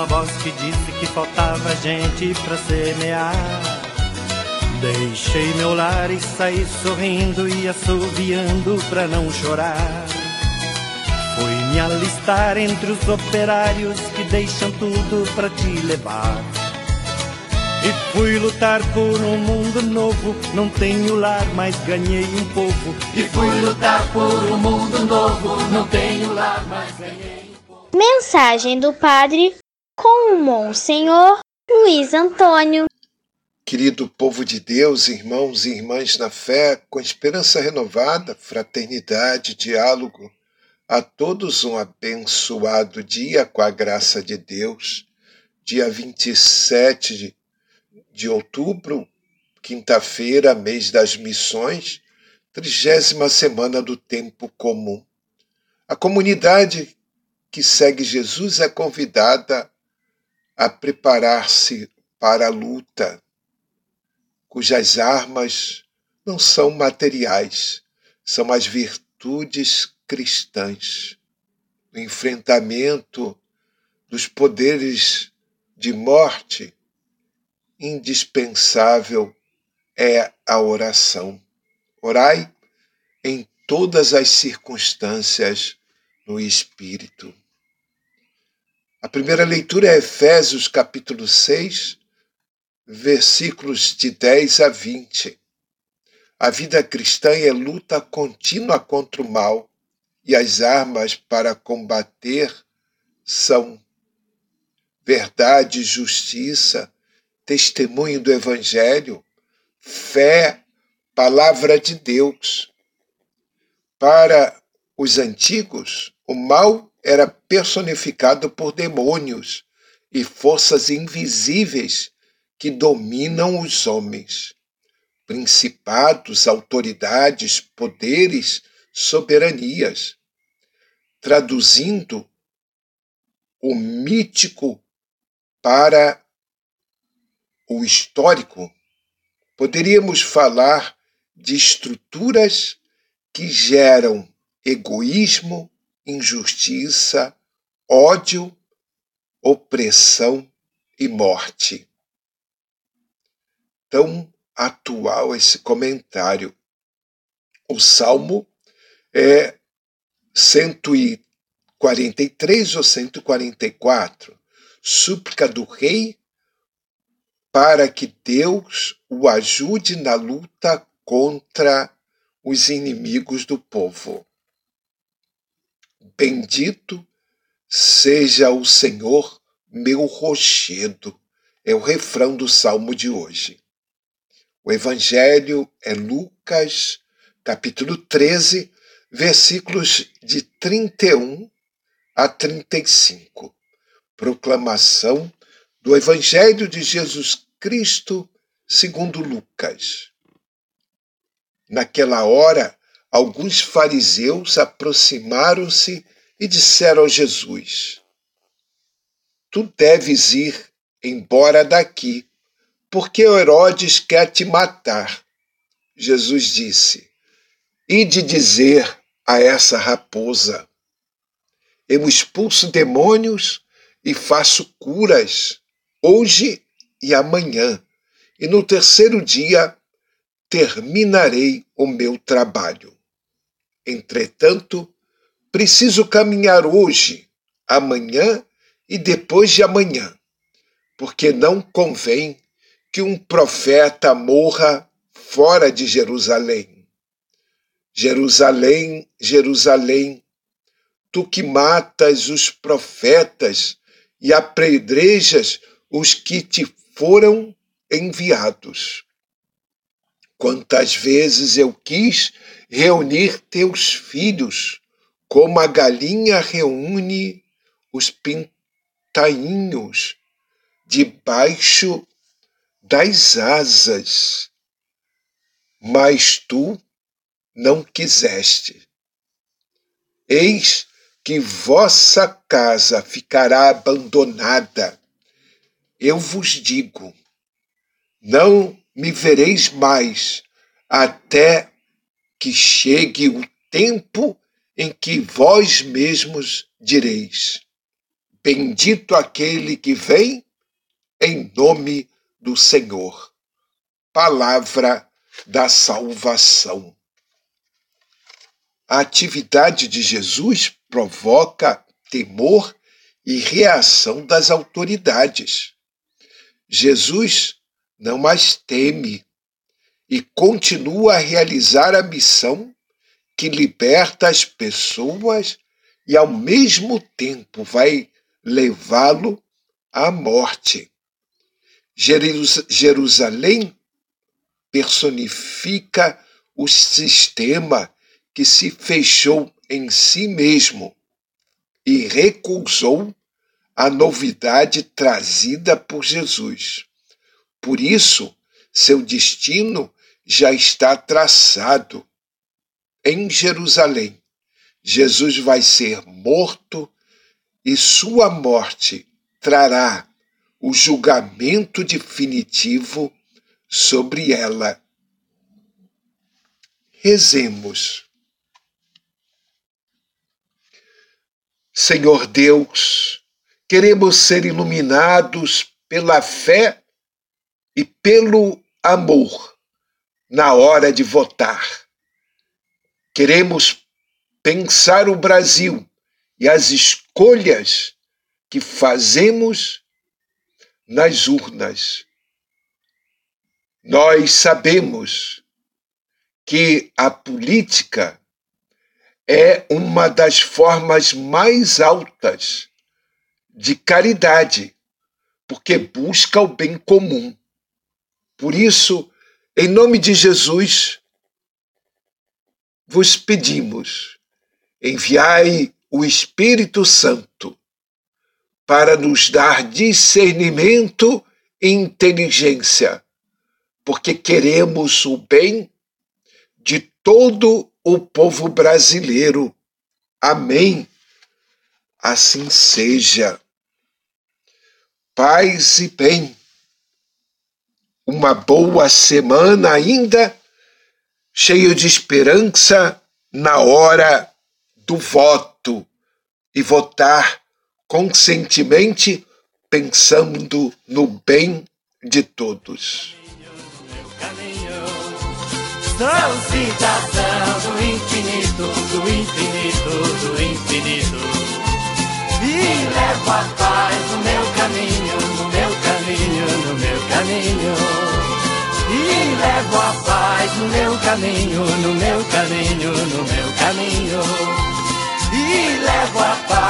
uma voz que disse que faltava gente pra semear. Deixei meu lar e saí sorrindo e assoviando pra não chorar. Fui me alistar entre os operários que deixam tudo pra te levar. E fui lutar por um mundo novo. Não tenho lar, mas ganhei um povo. E fui lutar por um mundo novo. Não tenho lar, mas ganhei um povo. Mensagem do Padre com o Monsenhor Luiz Antônio. Querido povo de Deus, irmãos e irmãs na fé, com esperança renovada, fraternidade, diálogo, a todos um abençoado dia com a graça de Deus. Dia 27 de de outubro, quinta-feira, mês das missões, trigésima semana do tempo comum. A comunidade que segue Jesus é convidada a preparar-se para a luta, cujas armas não são materiais, são as virtudes cristãs. O enfrentamento dos poderes de morte indispensável é a oração. Orai em todas as circunstâncias no Espírito. A primeira leitura é Efésios capítulo 6, versículos de 10 a 20. A vida cristã é luta contínua contra o mal e as armas para combater são verdade, justiça, testemunho do Evangelho, fé, palavra de Deus. Para os antigos, o mal era personificado por demônios e forças invisíveis que dominam os homens. Principados, autoridades, poderes, soberanias. Traduzindo o mítico para o histórico, poderíamos falar de estruturas que geram egoísmo, injustiça, ódio, opressão e morte. Tão atual esse comentário. O Salmo é 143 ou 144, súplica do rei para que Deus o ajude na luta contra os inimigos do povo. Bendito seja o Senhor, meu rochedo, é o refrão do salmo de hoje. O evangelho é Lucas, capítulo 13, versículos de 31 a 35. Proclamação do Evangelho de Jesus Cristo segundo Lucas. Naquela hora, alguns fariseus aproximaram-se e disseram a Jesus: Tu deves ir embora daqui, porque Herodes quer te matar. Jesus disse: Ide dizer a essa raposa: Eu expulso demônios e faço curas hoje e amanhã, e no terceiro dia terminarei o meu trabalho. Entretanto, preciso caminhar hoje, amanhã e depois de amanhã, porque não convém que um profeta morra fora de Jerusalém. Jerusalém, Jerusalém, tu que matas os profetas e apedrejas os que te foram enviados. Quantas vezes eu quis reunir teus filhos, como a galinha reúne os pintainhos debaixo das asas, mas tu não quiseste. Eis que vossa casa ficará abandonada eu vos digo: não me vereis mais até que chegue o tempo em que vós mesmos direis: Bendito aquele que vem em nome do Senhor. Palavra da salvação. A atividade de Jesus provoca temor e reação das autoridades. Jesus não mais teme e continua a realizar a missão que liberta as pessoas e, ao mesmo tempo, vai levá-lo à morte. Jerusalém personifica o sistema que se fechou em si mesmo e recusou a novidade trazida por Jesus. Por isso, seu destino já está traçado. Em Jerusalém, Jesus vai ser morto e sua morte trará o julgamento definitivo sobre ela. Rezemos. Senhor Deus, queremos ser iluminados pela fé e pelo amor na hora de votar. Queremos pensar o Brasil e as escolhas que fazemos nas urnas. Nós sabemos que a política é uma das formas mais altas de caridade, porque busca o bem comum. Por isso, em nome de Jesus, vos pedimos, enviai o Espírito Santo para nos dar discernimento e inteligência, porque queremos o bem de todo o povo brasileiro. Amém. Assim seja. Paz e bem. Uma boa semana ainda, cheio de esperança na hora do voto e votar conscientemente, pensando no bem de todos. Sou cidadão do infinito, do infinito, do infinito. Caminho, no meu caminho, no meu caminho. E levo a paz